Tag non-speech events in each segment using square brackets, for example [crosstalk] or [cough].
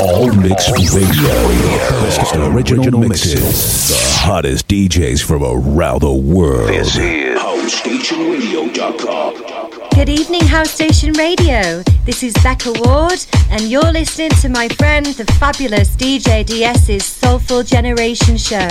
All mixed Radio. Best original mixes. The hottest DJs from around the world. This is HouseStationRadio.com. Good evening, House Station Radio. This is Becca Ward, and you're listening to my friend, the fabulous DJ DS's Soulful Generation Show.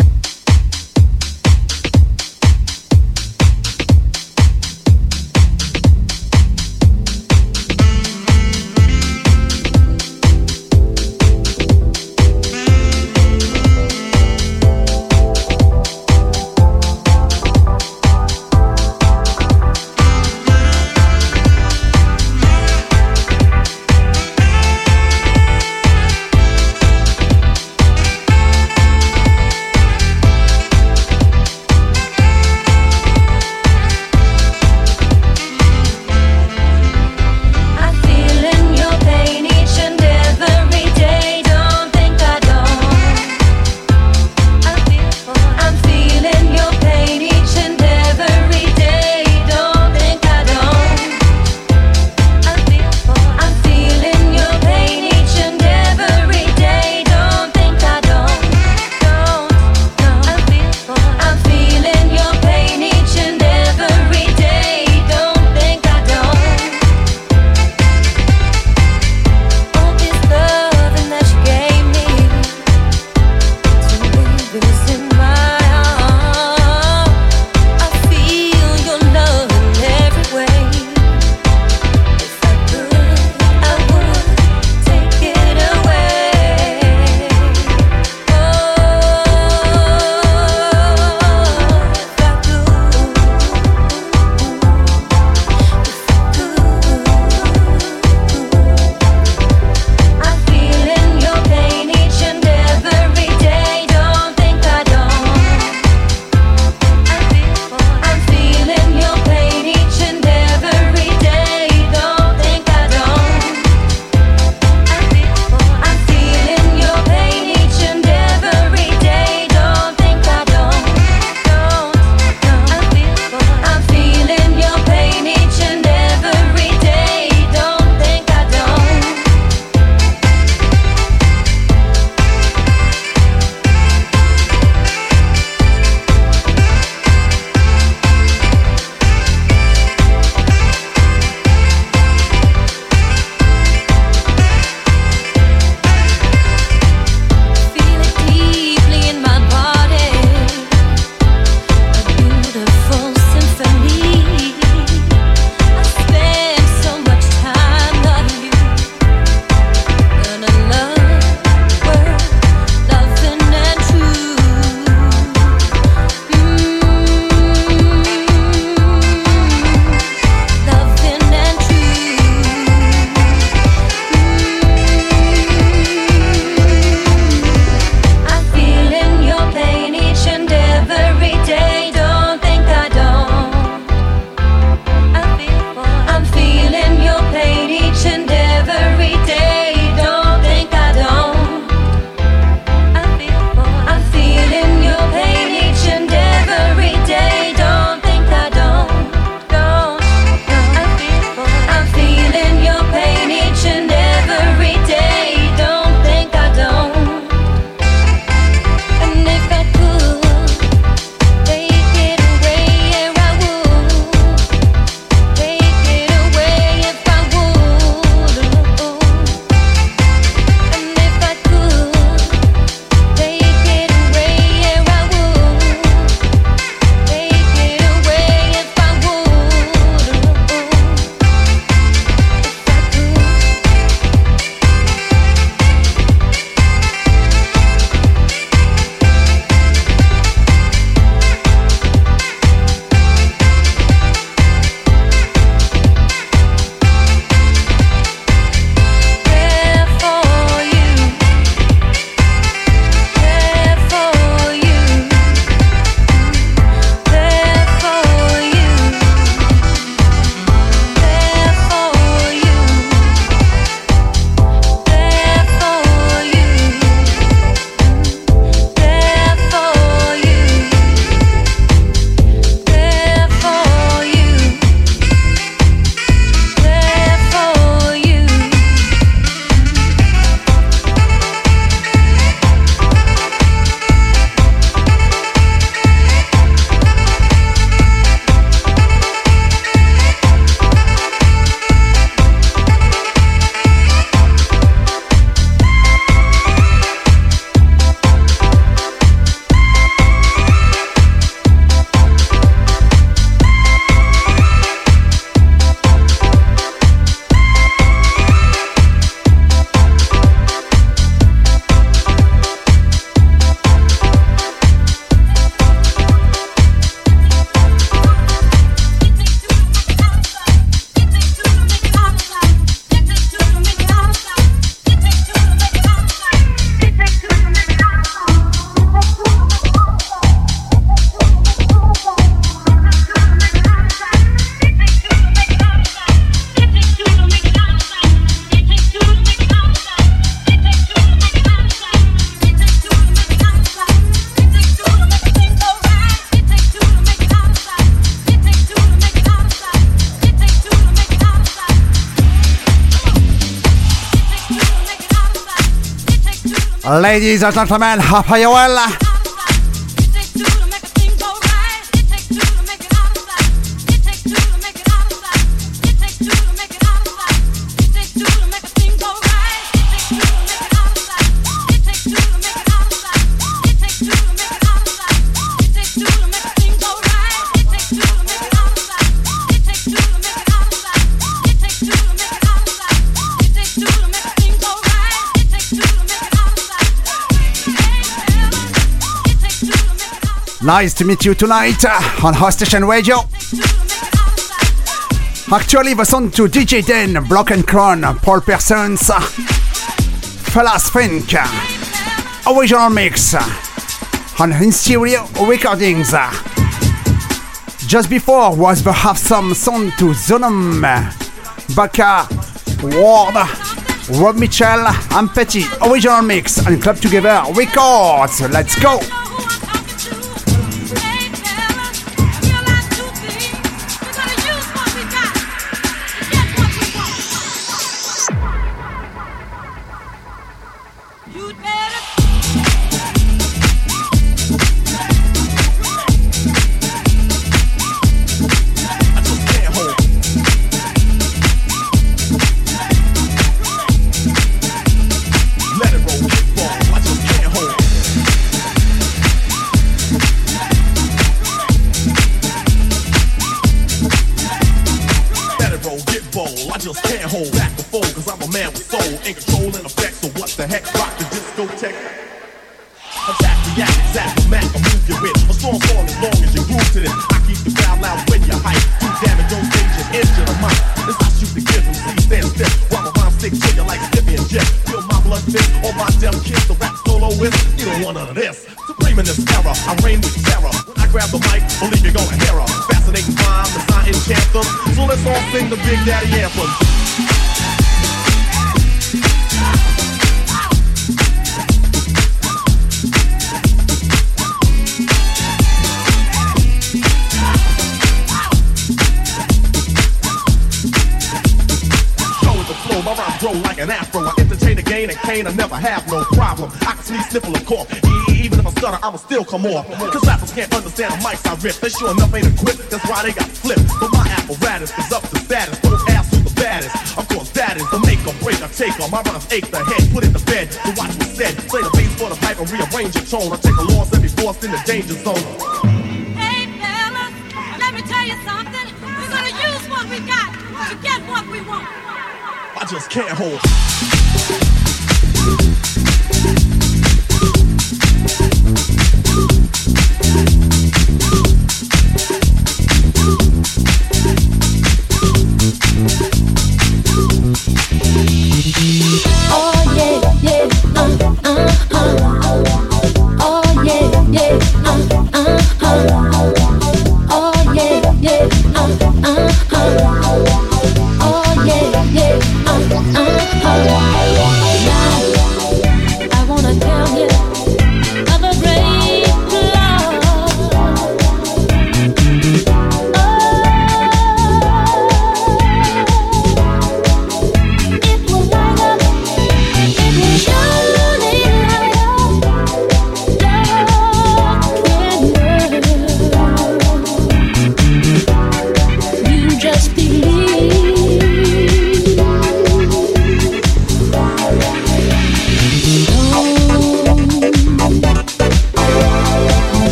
Ladies and gentlemen, hope Nice to meet you tonight uh, on House Station Radio. Actually, listen to DJ Den, Block and Crown, Paul Persons, uh, Fellas Fink, uh, original mix on Stereo Recordings. Just before was the Have Some to Zonum, Baka, Ward, Rob Mitchell, and Petty, original mix and Club Together Records. Let's go! flip off in the Big Daddy anthem. Show the flow, my rhyme grow like an afro come off. Cause rappers can't understand the mics I rip. They sure enough ain't equipped, that's why they got flipped. But my apparatus is up to status. Don't ask who's the baddest. Of course, that is the make or break. I take on my rhymes ache the head, put it to bed. To watch what's said. Play the bass for the pipe and rearrange your tone. I take a loss and be force in the danger zone. Hey fellas, let me tell you something. We're gonna use what we got to get what we want. I just can't hold. Thank you.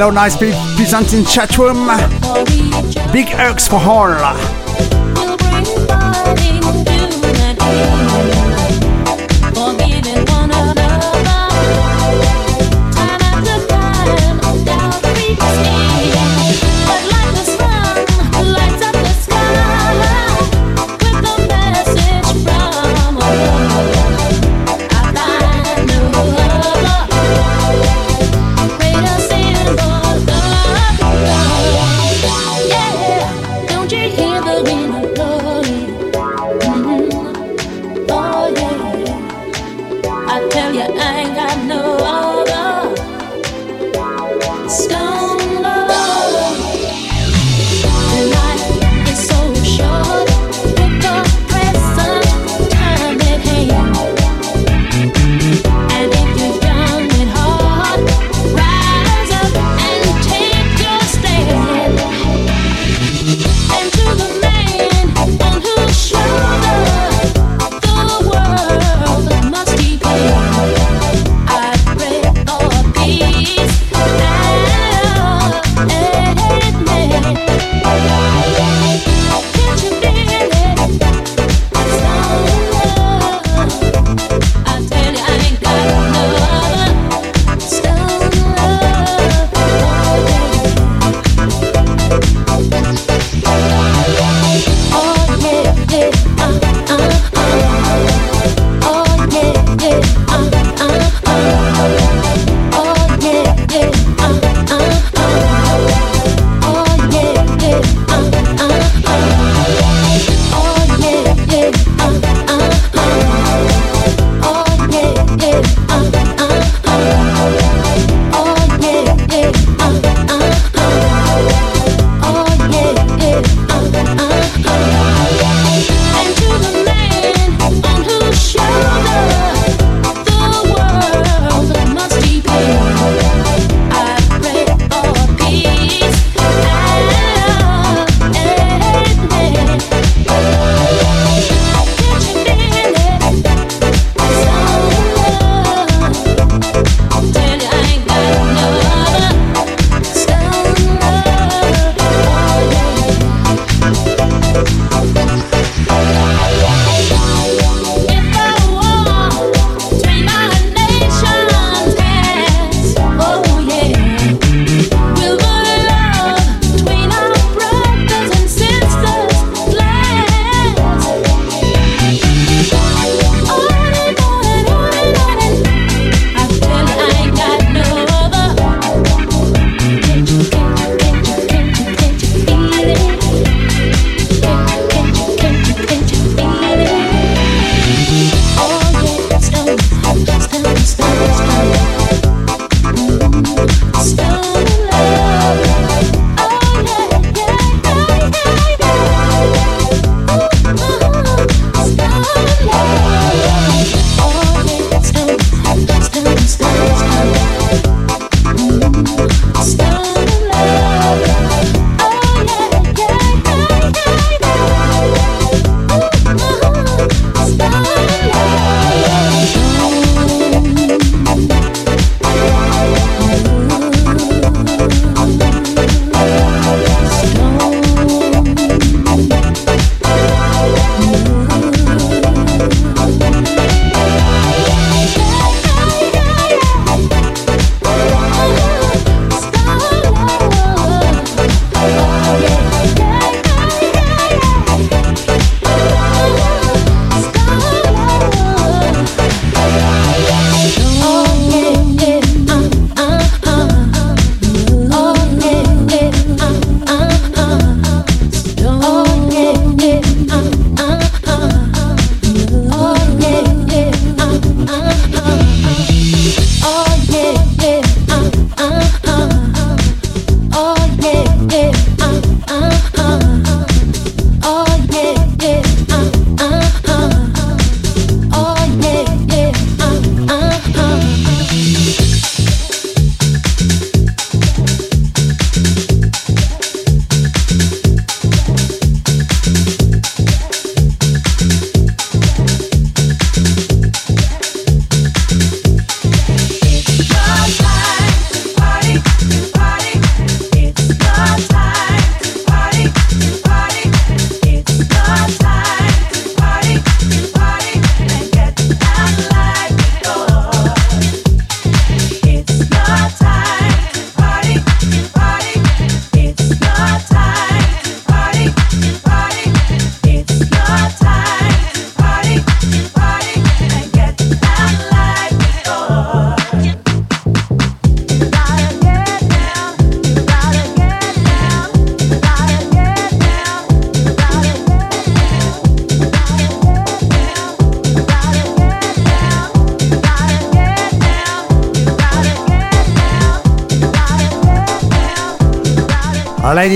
Hello, nice people presenting chat room. Big hugs for all.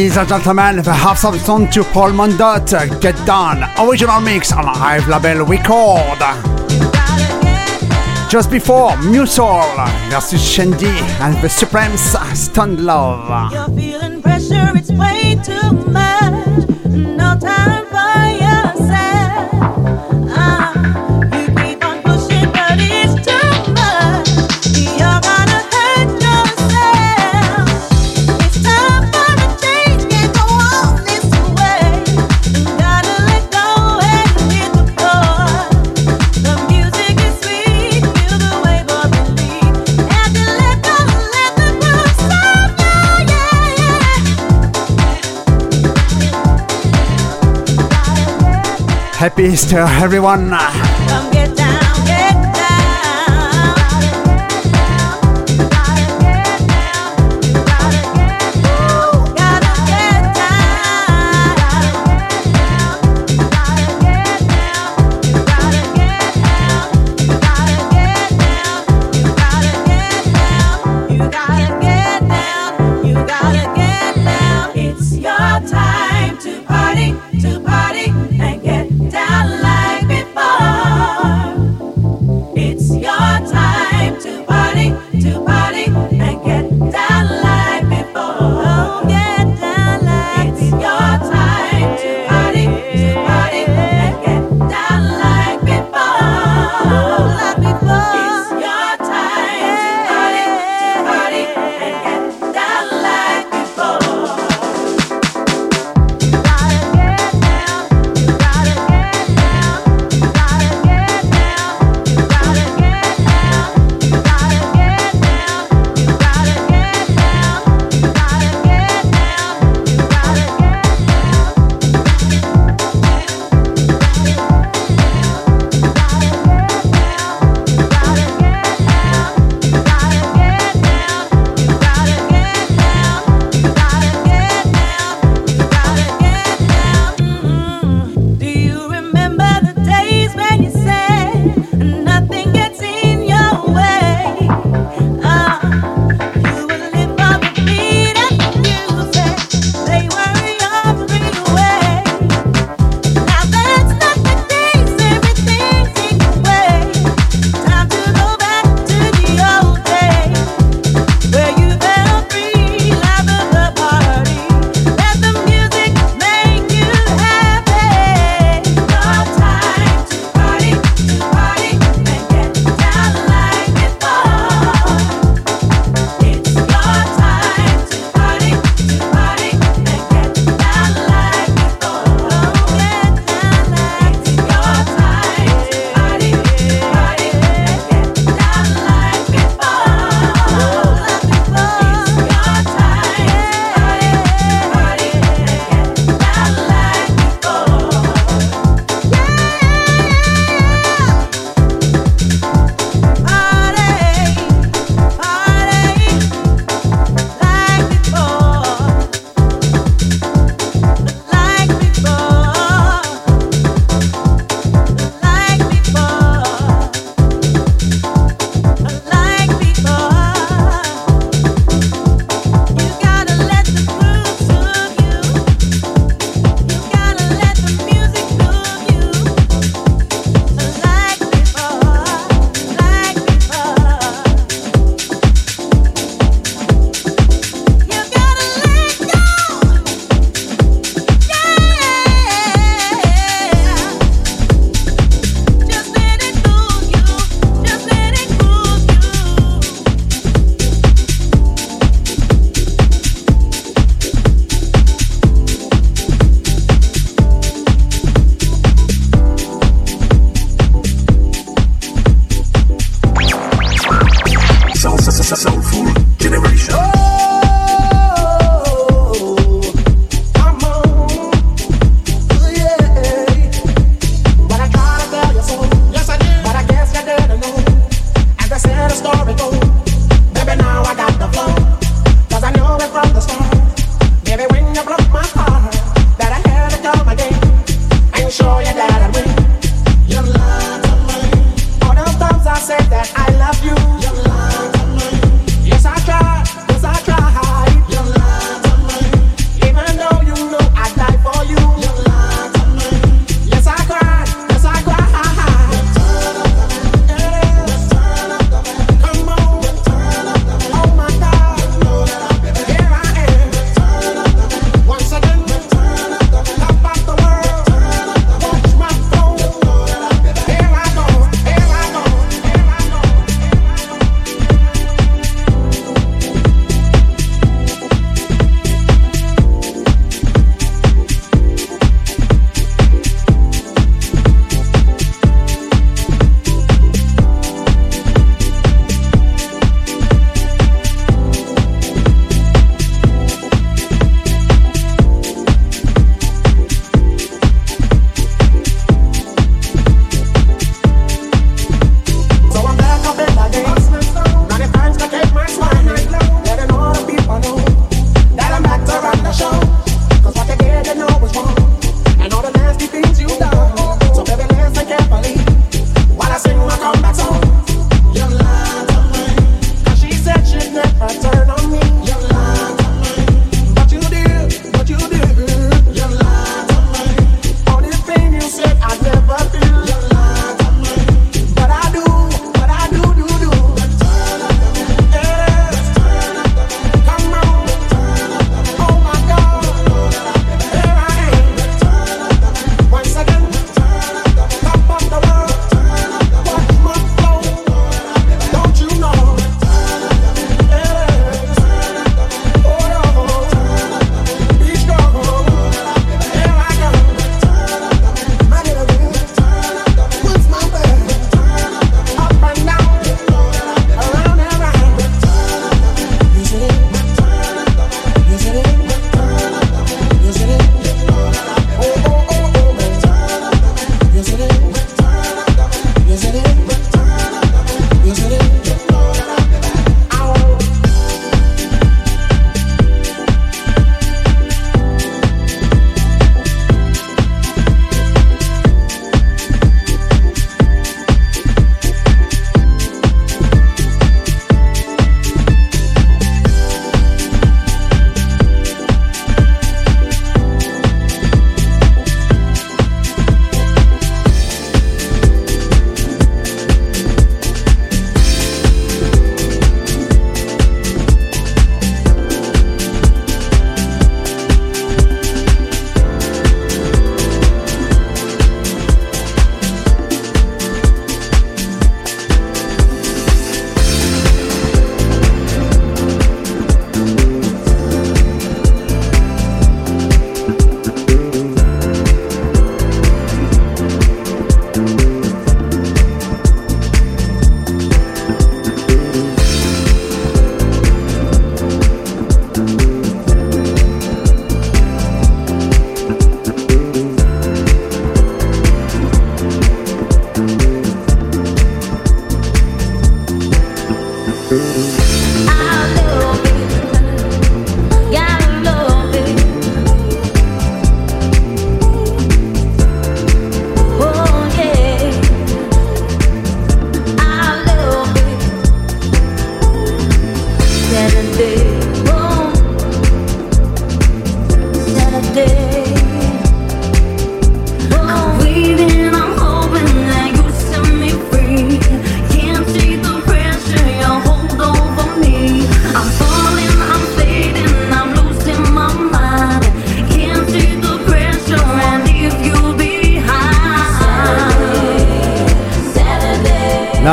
ladies and gentlemen, the half some song to Paul Mondot, Get Done, original mix on Hive Label Record. Just before, Musol versus Shandy and the Supremes, Stoned Love. You're feeling pressure, it's way too much. Please tell everyone.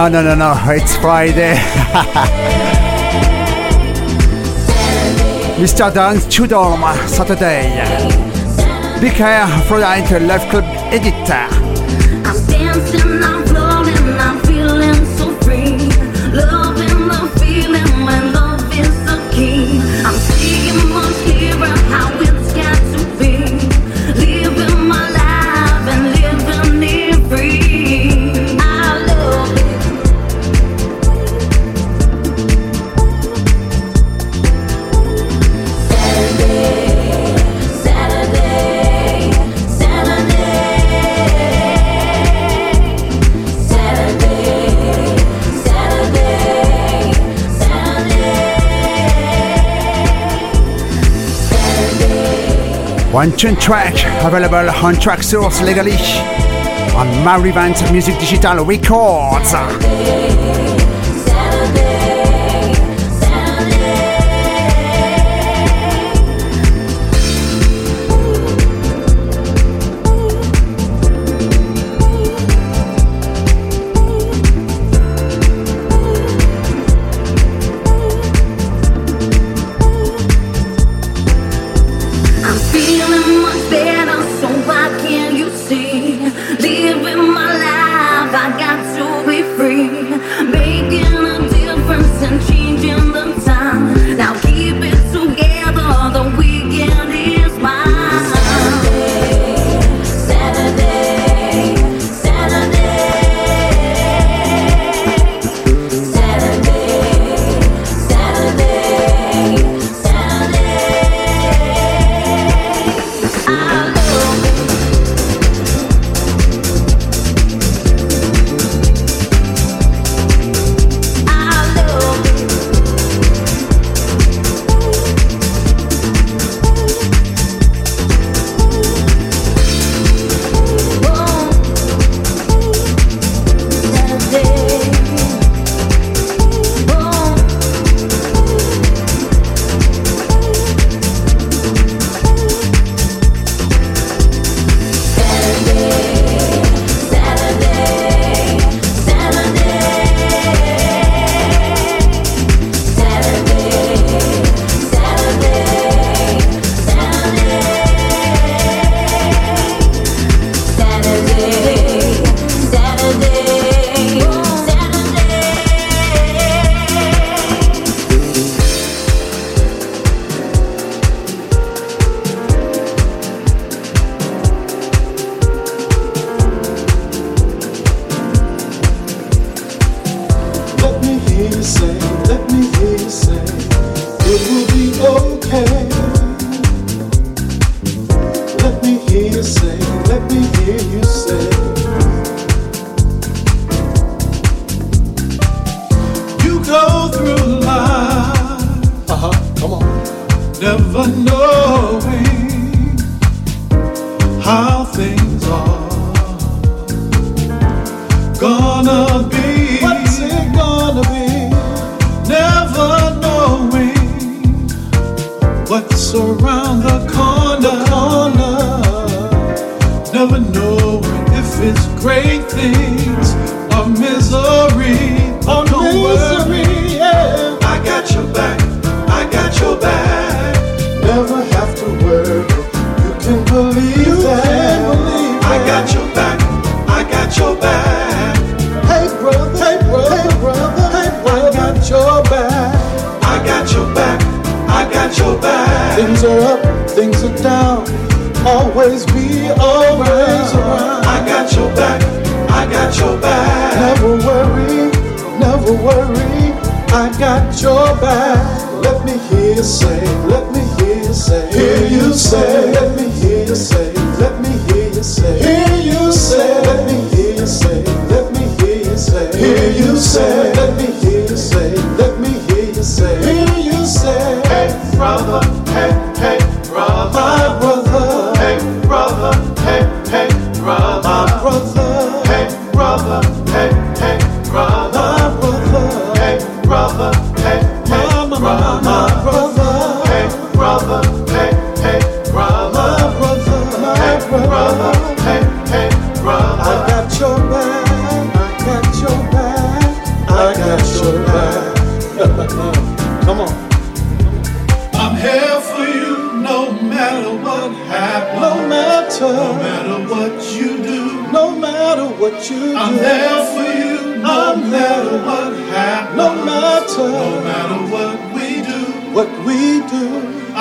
No, no, no, no. It's Friday. [laughs] Mr. Dance Tudorm, Saturday. Be care for the Live Club Editor. One tune track available on Traxsource legally on Marivant Music Digital Records.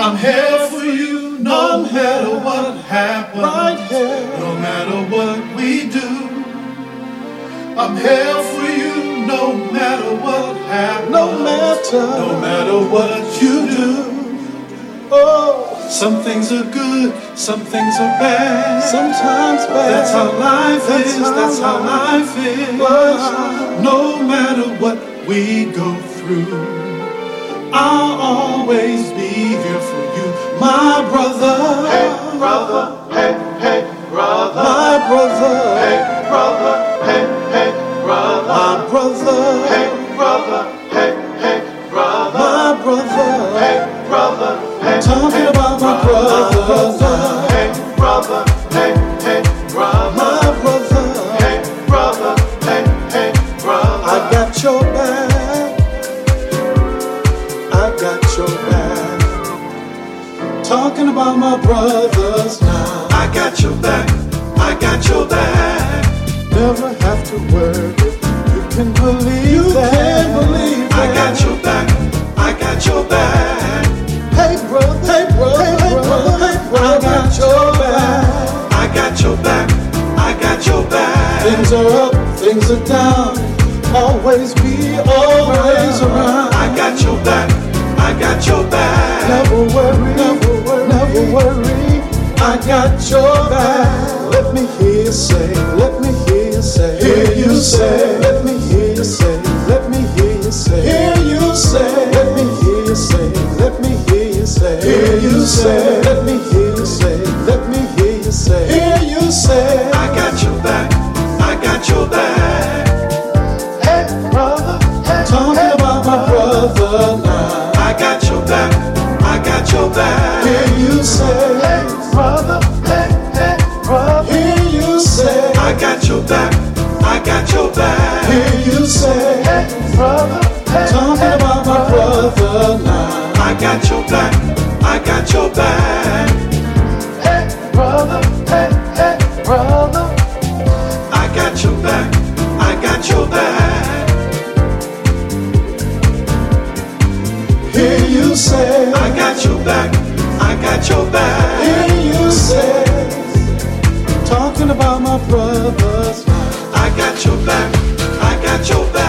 I'm here for you no matter what happens. Right here. No matter what we do. I'm here for you no matter what happens. No matter. No matter what you do. Oh, some things are good, some things are bad. Sometimes bad. That's how life that's is. How that's how life is. But no matter what we go through, I'll always be here for you, my brother. Hey, brother. Hey, hey, brother. My brother. Hey, My brothers now. I got your back. I got your back. Never have to worry. You can believe you that. Can believe that. I got your back. I got your back. Hey brother, hey brother, hey brother, hey brother, I got your back. I got your back. I got your back. Things are up, things are down. Always be always around. I got your back. I got your back. Never worry, never never worry. I got your back. Let me hear you say, let me hear you say, hear you say, let me hear you say, let me hear you say, hear you say, let me hear you say, let me hear you say, hear you say, let me hear you say, let me hear you say, hear you say, I got your back, I got your back. Hey brother, hey, talking about my brother now. I got your back, I got your back. Hear you say, your back, I got your back. Hear you say, hey brother, hey, talking about my brother now. I got your back, I got your back. Hey brother, hey, hey brother. I got your back, I got your back. Hear you say, I got your back, I got your back. Hear your back, I got your back.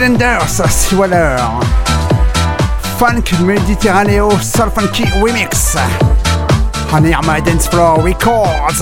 Cylinders, Seawaller. Funk Mediterraneo Soul Funky Remix. On Irma Dance Floor Records.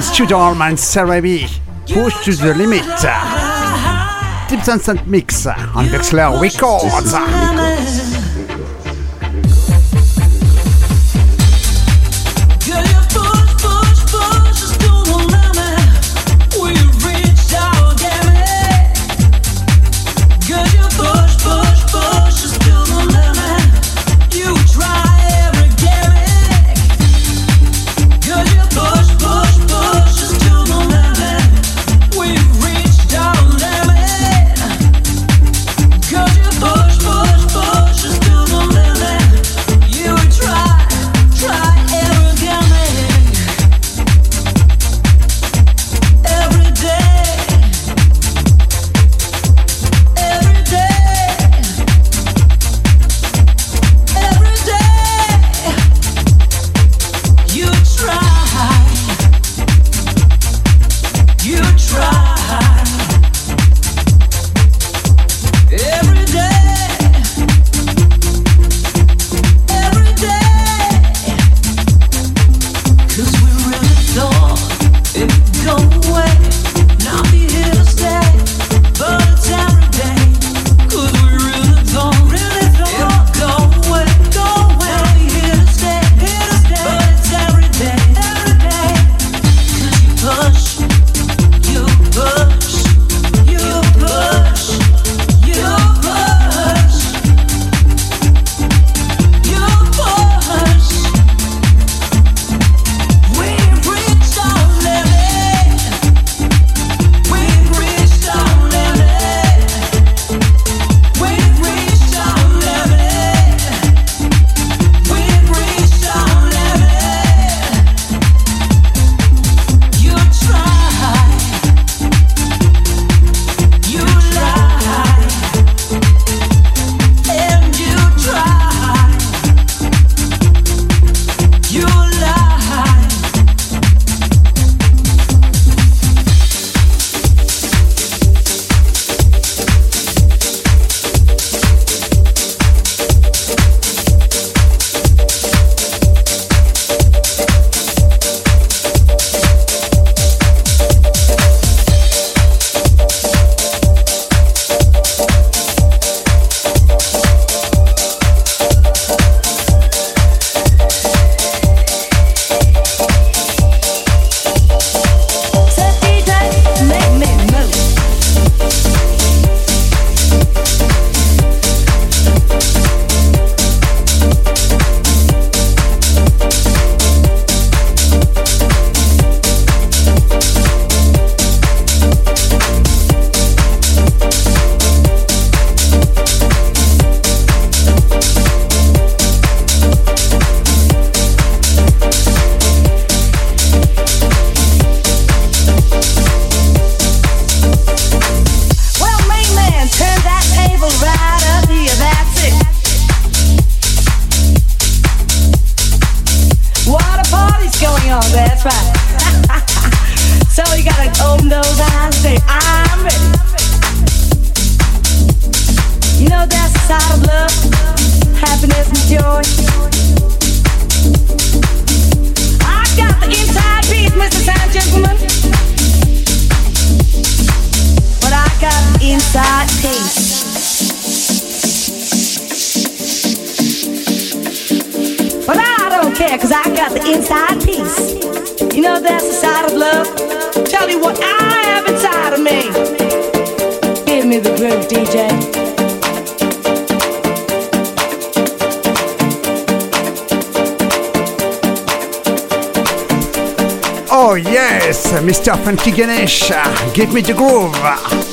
Dance to Dorm and Cerebi. Push to the limit. Deep Sunset Mix on Bexler Records. Mr. Funky Ganesh, give me the groove.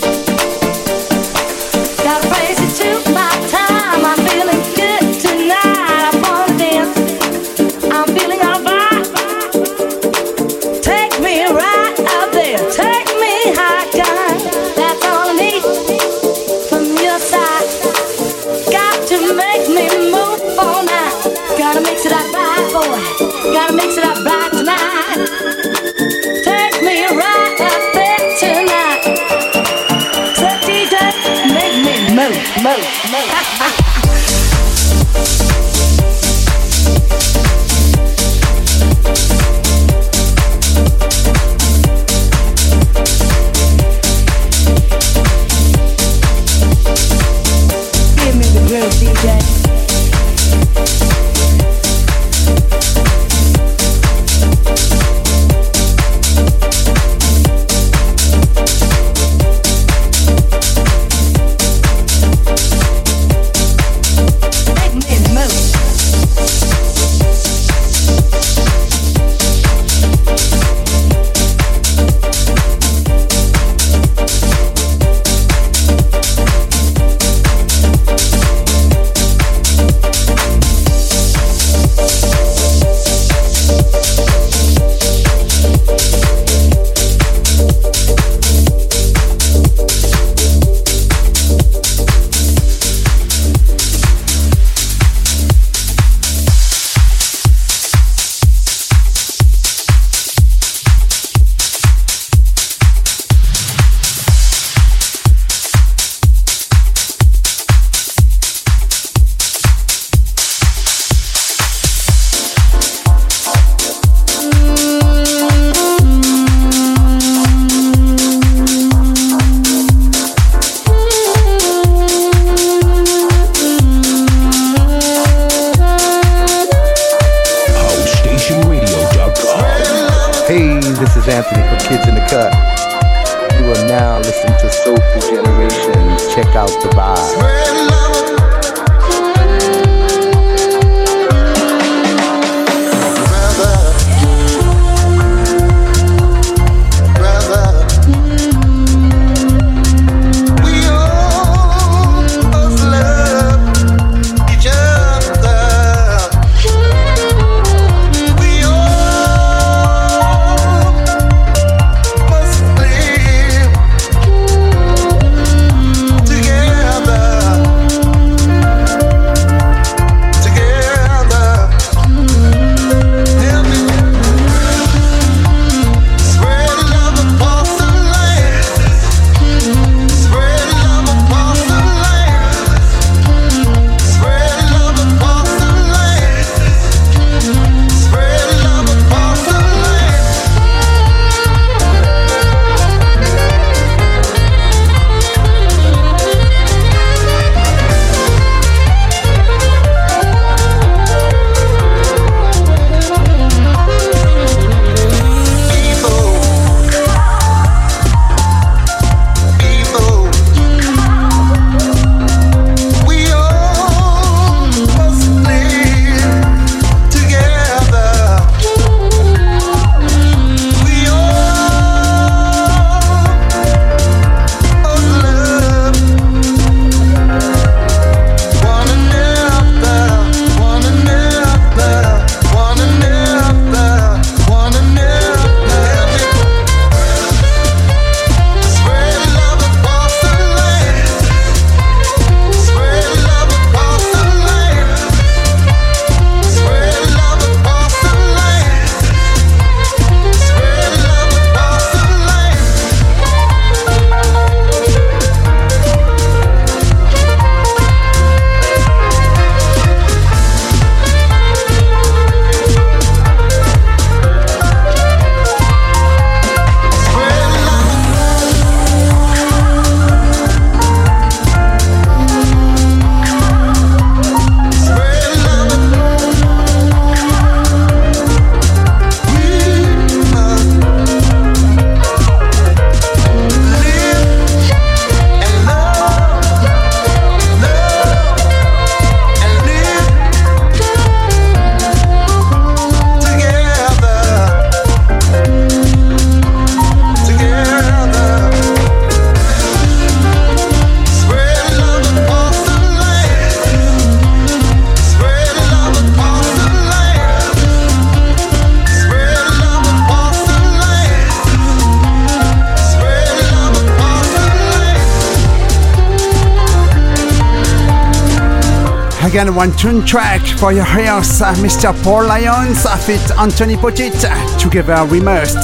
again one tune track for your ears, uh, Mr. Paul Lyons uh, with Anthony Poteat, uh, together remixed,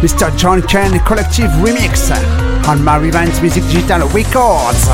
Mr. John Chen Collective Remix on Marivant Music Digital Records.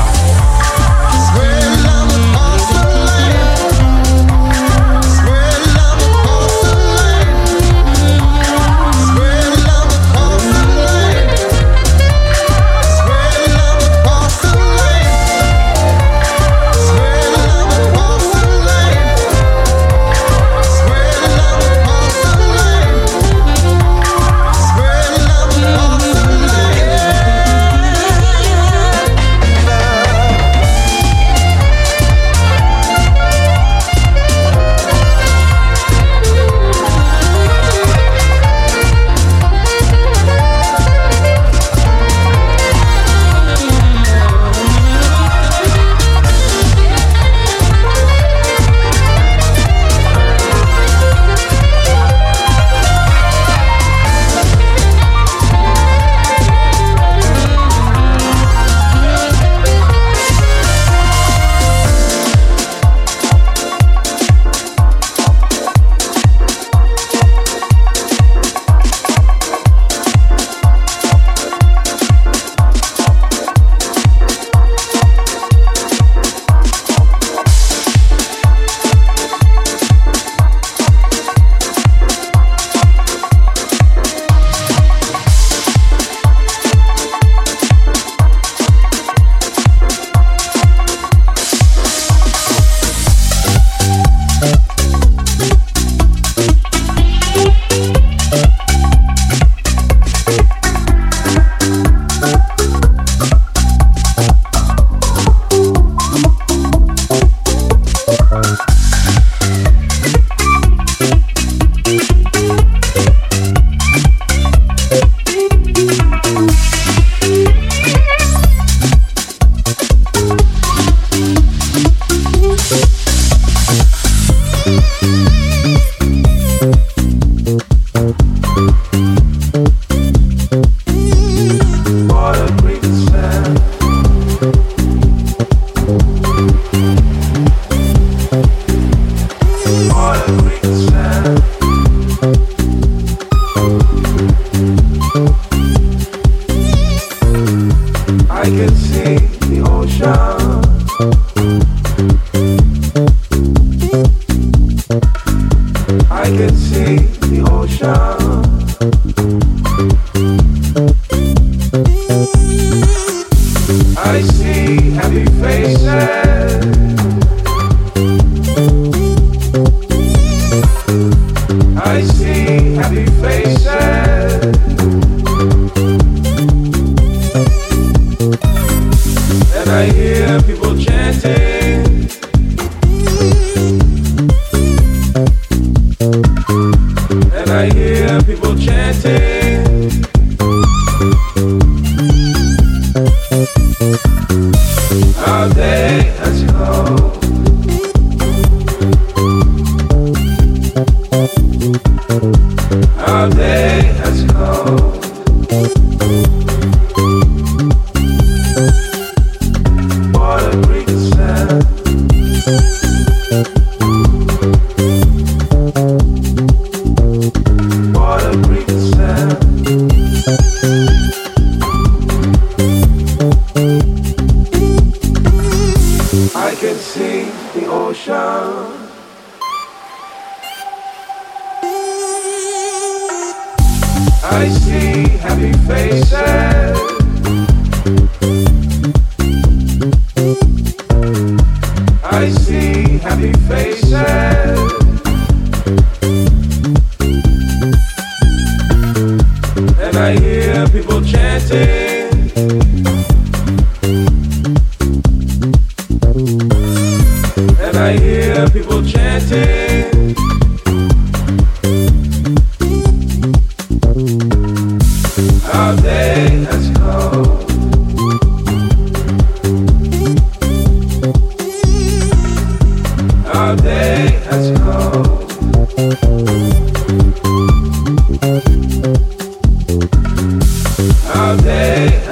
How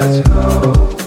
let's go.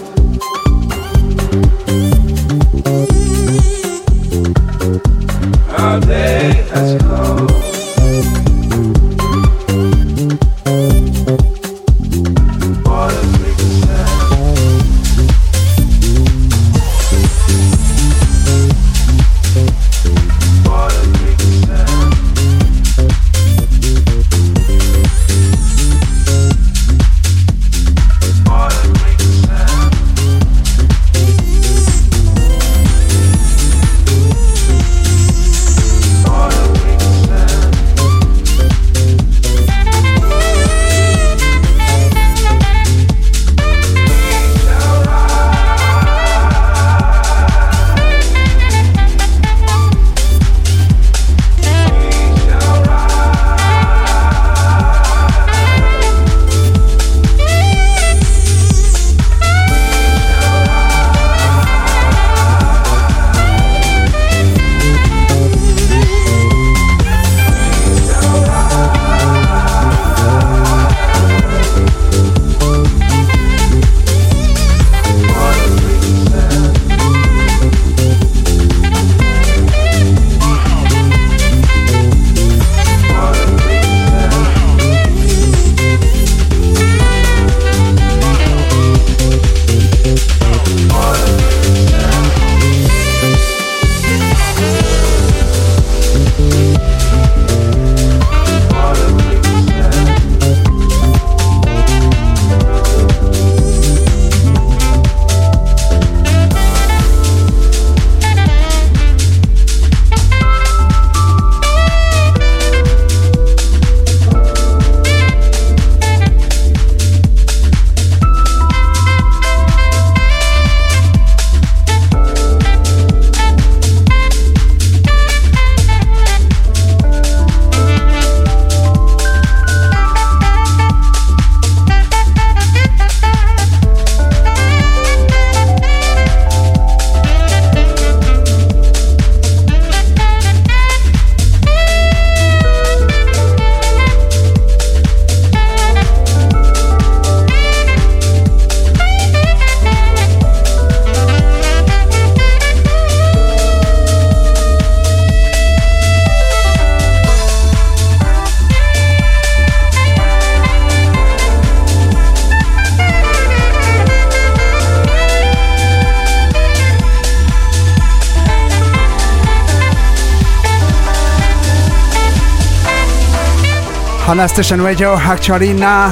On Station Radio actually now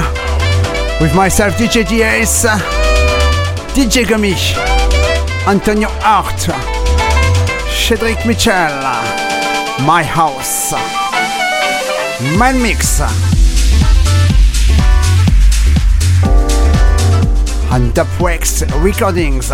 with myself DJ DS, DJ Gummy, Antonio Hart, Cedric Mitchell, My House, Man Mix, and Dubwex Recordings.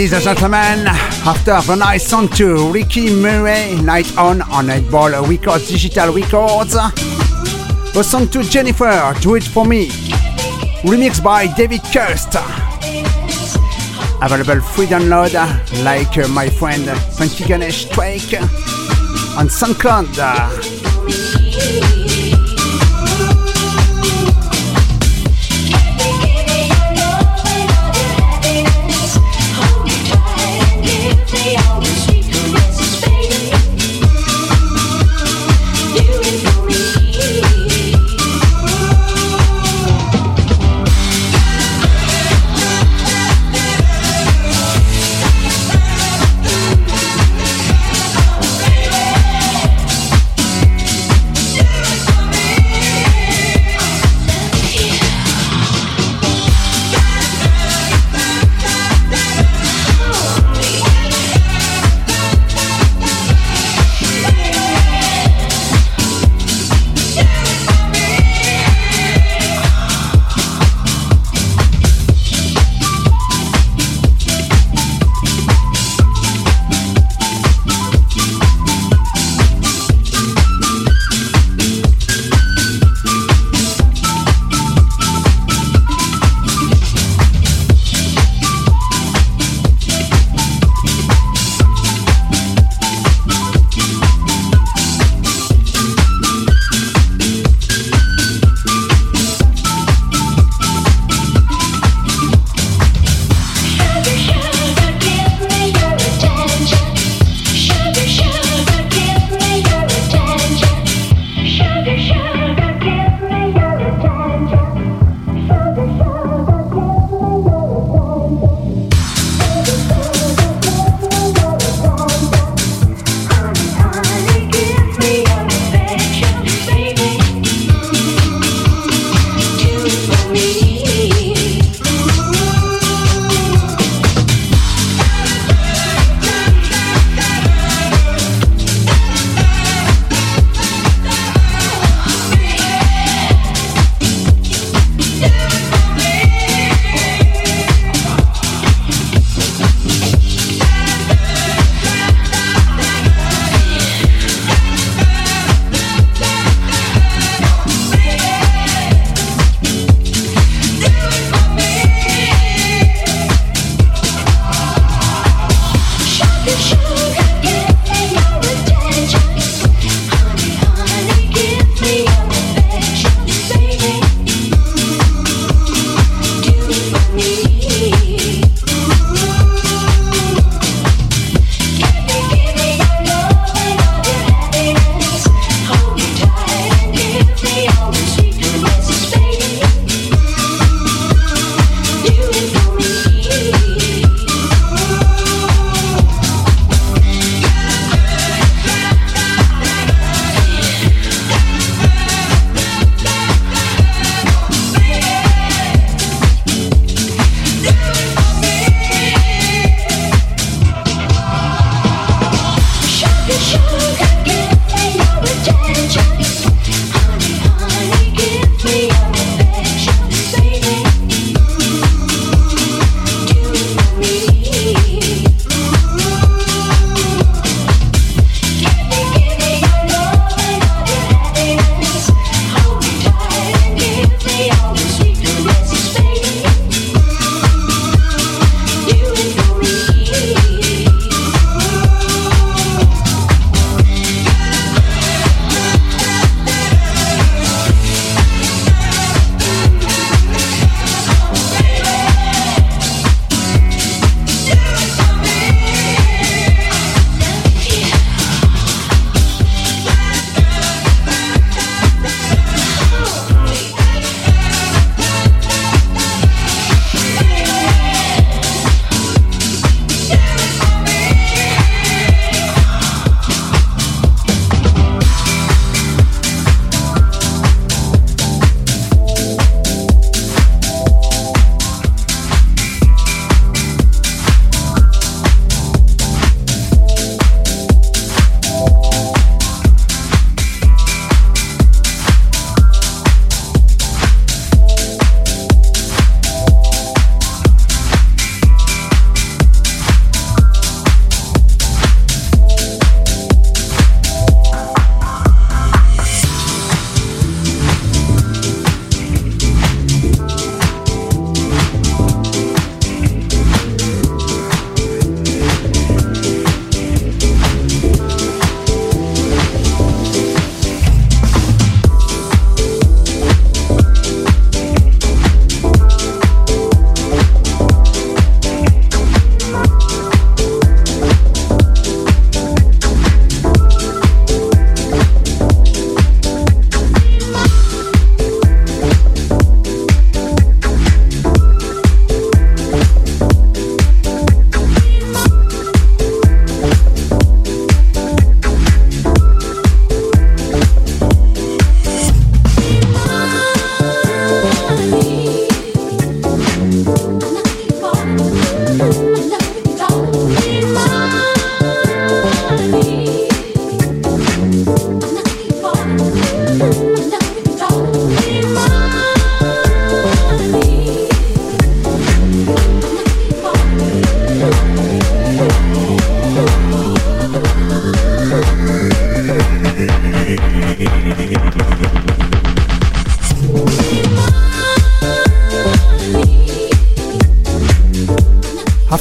Ladies and gentlemen, after the nice song to Ricky Murray, Night On on Nightball Records, Digital Records, the song to Jennifer, Do It For Me, remixed by David Kirst. Available free download, like my friend Funky Ganesh Twake on SoundCloud.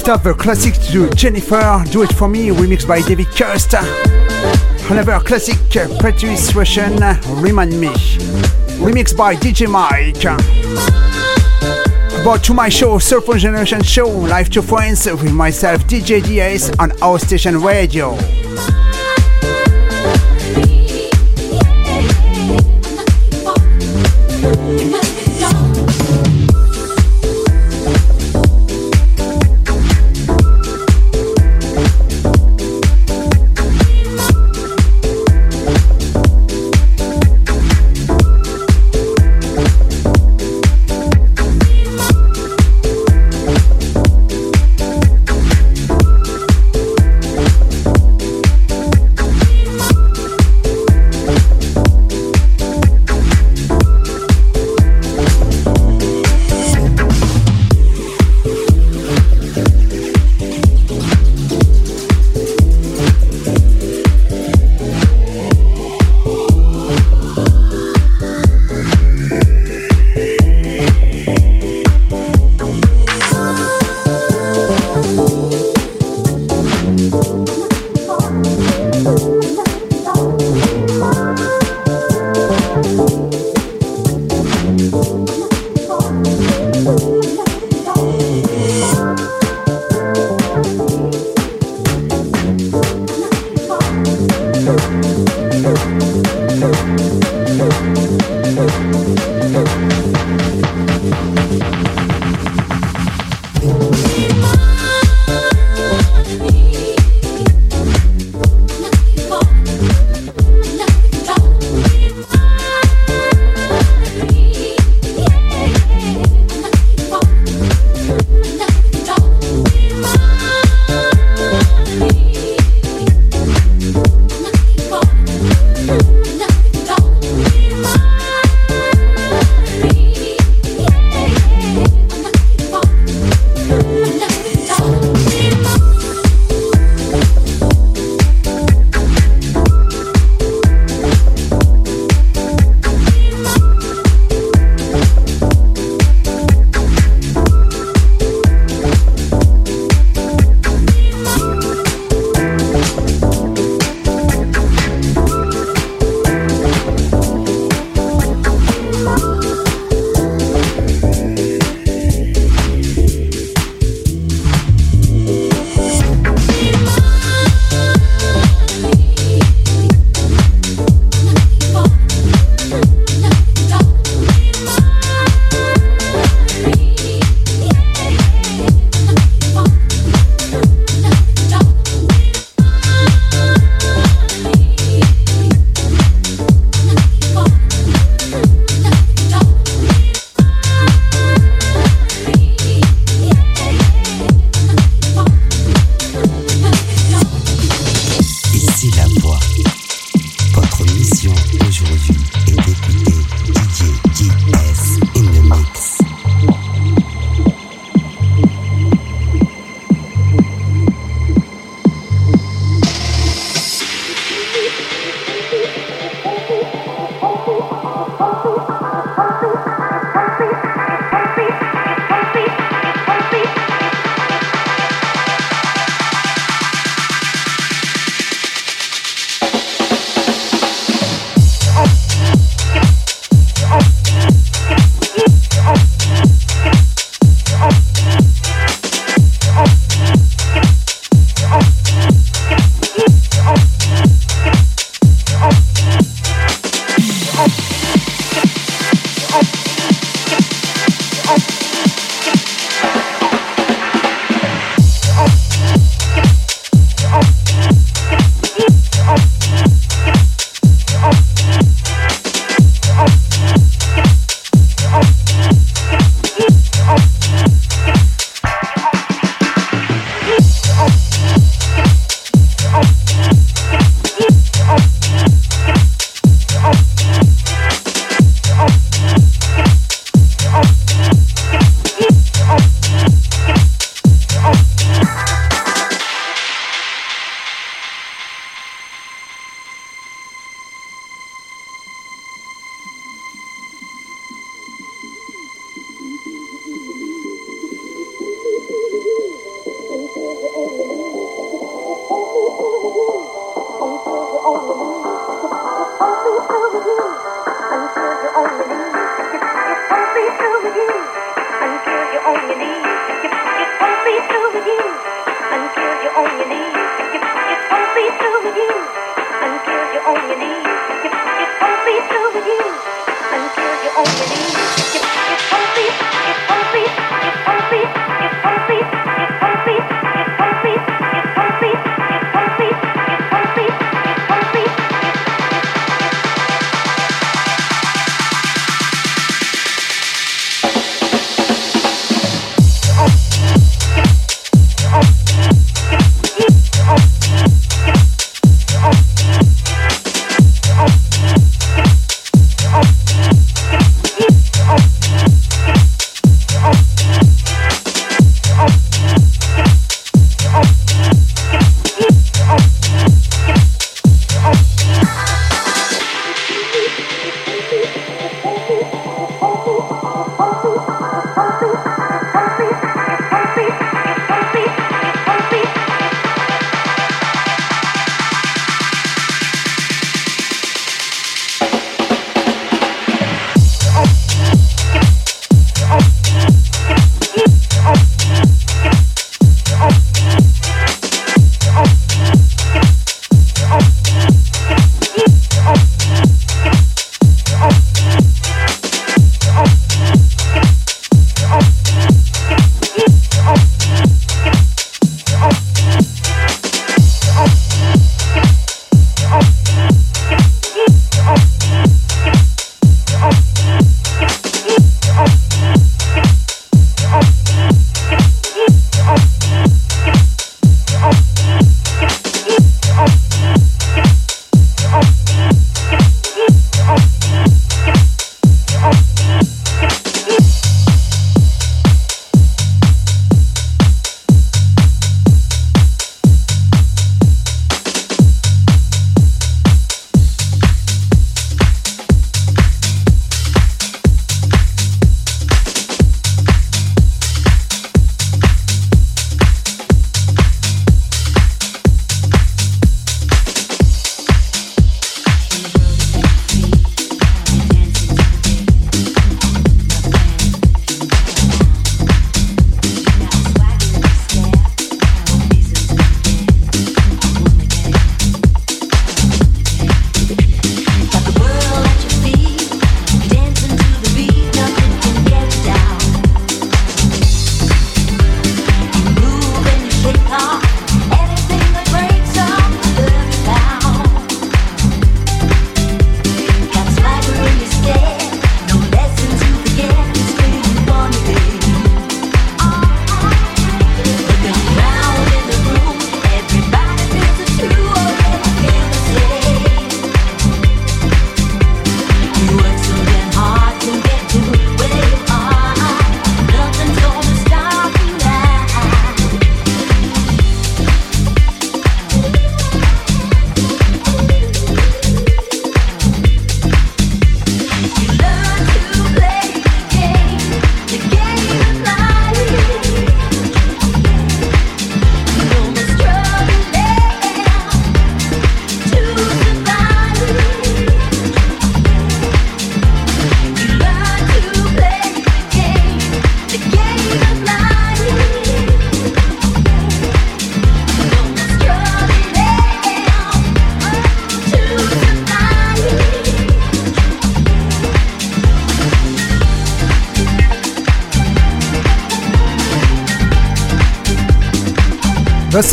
Of classic to Jennifer, Do It For Me, remixed by David Kirst. Another classic, uh, Patrice Rushen, uh, Remind Me, remixed by DJ Mike. About to my show, Soulful Generation Show, live to friends with myself, DJ DS on House Station Radio.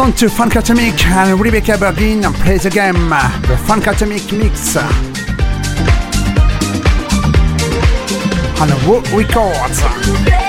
Listen to Funkatomic and Rebecca Bergin play the game, the Funkatomic Mix. On Woo Records.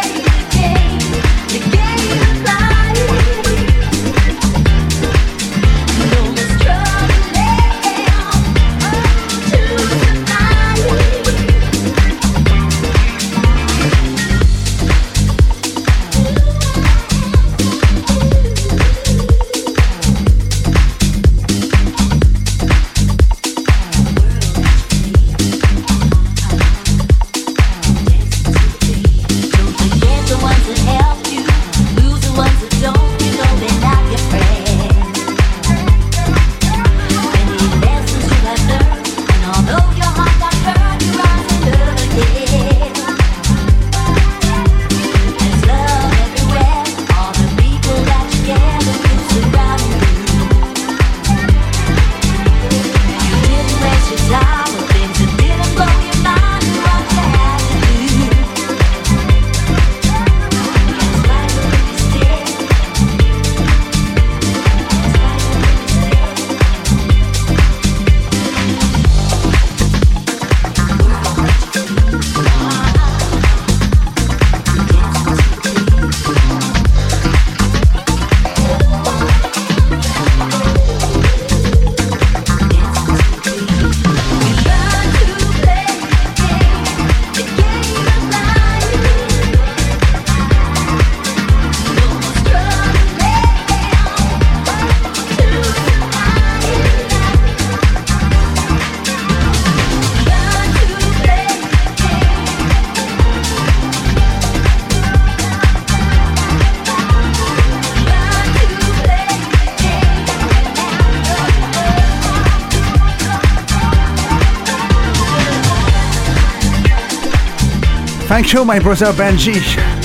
Thank you, my brother Benji.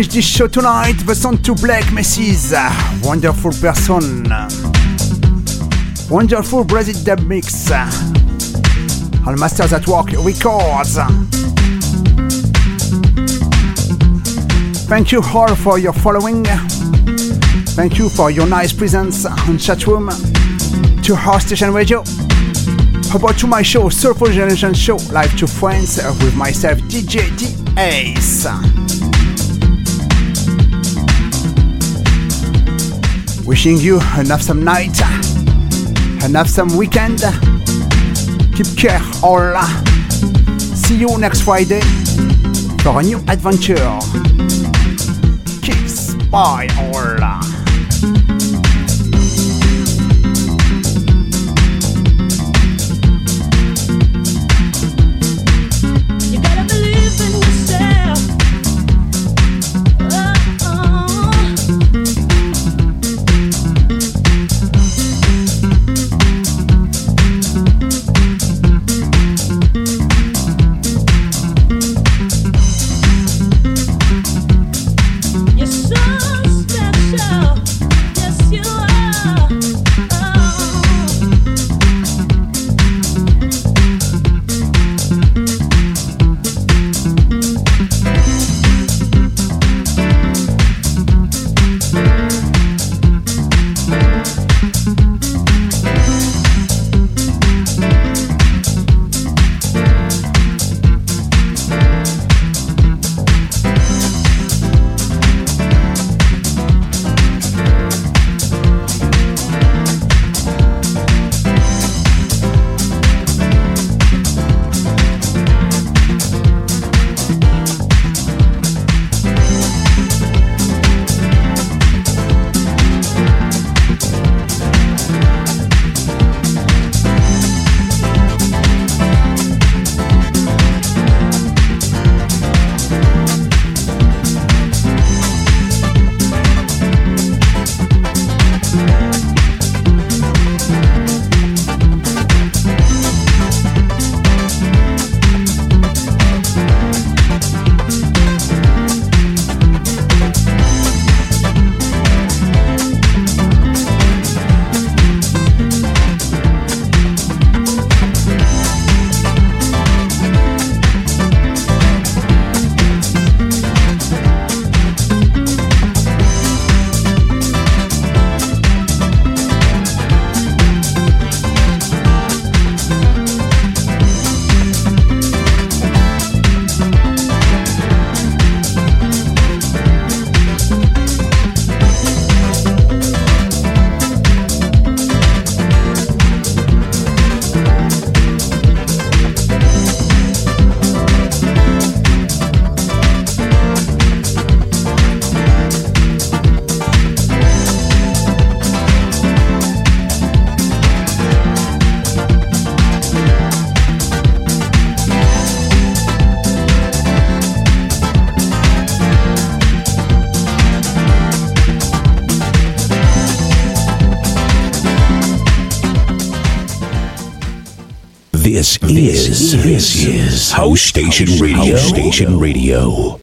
Finish this show tonight, the song to Black Mrs. Wonderful person. Wonderful Brazil dub mix. All Masters at Work Records. Thank you all for your following. Thank you for your nice presence on chat room. To House Station Radio. About to my show, Soulful Generation Show, live to friends with myself, DJ D Ace. Wishing you an awesome night, an awesome weekend. Keep care all. See you next Friday for a new adventure. Kiss, bye all. This is this is House Station Radio. House Station Radio.